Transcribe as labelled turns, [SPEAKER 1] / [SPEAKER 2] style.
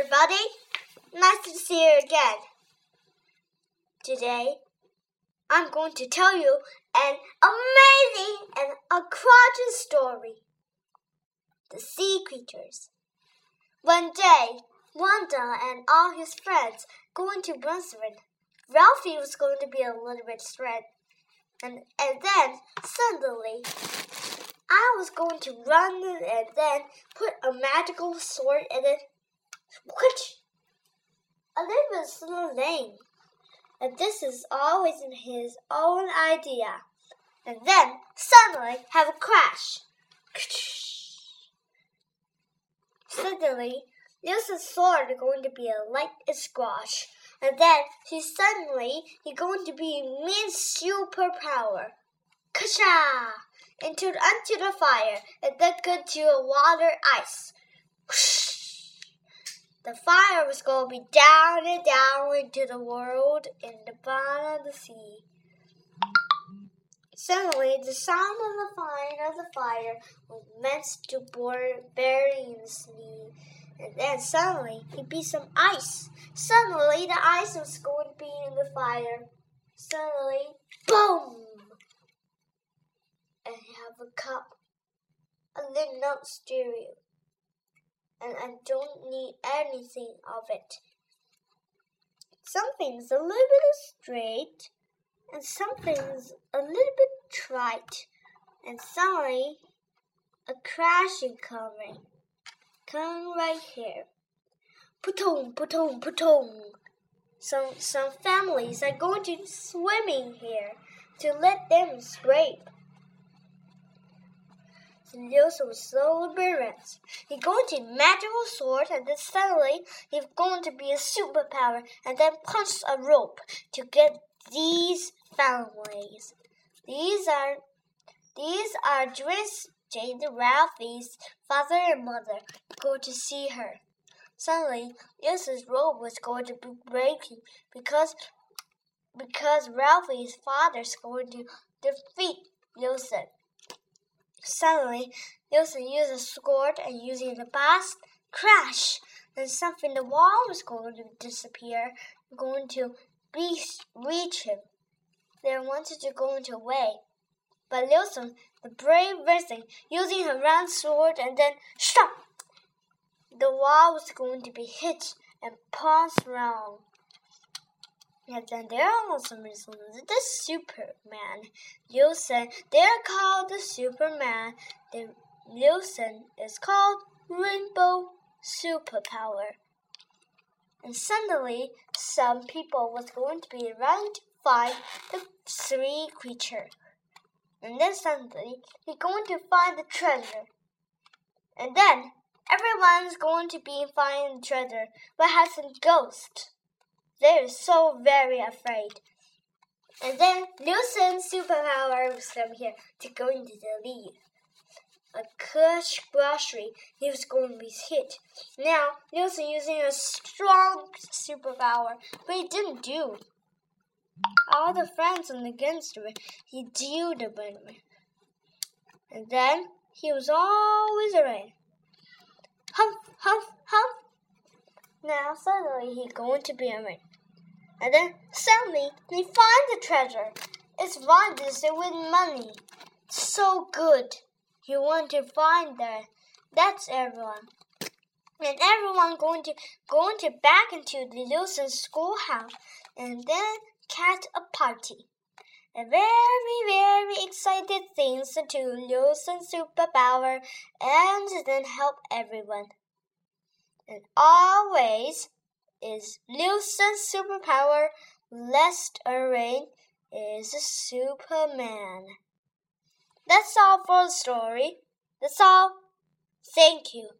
[SPEAKER 1] everybody. Nice to see you again. Today, I'm going to tell you an amazing and a aquatic story. The Sea Creatures. One day, Wanda and all his friends going to Brunswick. Ralphie was going to be a little bit scared. And, and then, suddenly, I was going to run and then put a magical sword in it. Which a little bit slow lane. And this is always in his own idea. And then suddenly have a crash. Suddenly, Lisa's sword going to be a light squash. And then he suddenly he going to be mean superpower. Kasha! Into onto the fire and then go to a water ice. The fire was going to be down and down into the world in the bottom of the sea. Suddenly, the sound of the fire of the fire was meant to bury in the sea. And then suddenly, he beat some ice. Suddenly, the ice was going to be in the fire. Suddenly, boom! And have a cup, a little note stereo and I don't need anything of it. Something's a little bit straight, and something's a little bit trite, and suddenly a crashing coming, coming right here. Putong, putong, putong. Some some families are going to swimming here to let them scrape. Lewis was so embarrassed. He's going to magical sword, and then suddenly he's going to be a superpower, and then punch a rope to get these families. These are these are Joyce, Jane, Ralphie's father and mother go to see her. Suddenly, Lewis's rope was going to be breaking because because Ralphie's father's going to defeat Wilson. Suddenly, Wilson used a sword and using the blast, crash! Then something the wall was going to disappear, going to be reach him. They wanted to go into a way. But Wilson, the brave Wilson, using her round sword and then stop! The wall was going to be hit and passed round. And then there are also some reasons. The Superman. Wilson, they're called the Superman. The Wilson is called Rainbow Superpower. And suddenly, some people was going to be around to find the three creature. And then suddenly, they're going to find the treasure. And then, everyone's going to be finding the treasure, but has some ghost. They're so very afraid. And then Newson's superpower was come here to go into the lead. A cush grocery, he was going to be hit. Now, Newson using a strong superpower, but he didn't do. All the friends and against him, he dealt the him. And then he was always around. Humph, humph, humph. Now suddenly he going to be a man. And then suddenly they find the treasure. It's Ronda's with money. So good. You want to find that. That's everyone. And everyone going to going to back into the Wilson schoolhouse and then catch a party. A very, very excited things to Wilson superpower and then help everyone. And always is Lucian's superpower, lest Rain is a Superman. That's all for the story. That's all. Thank you.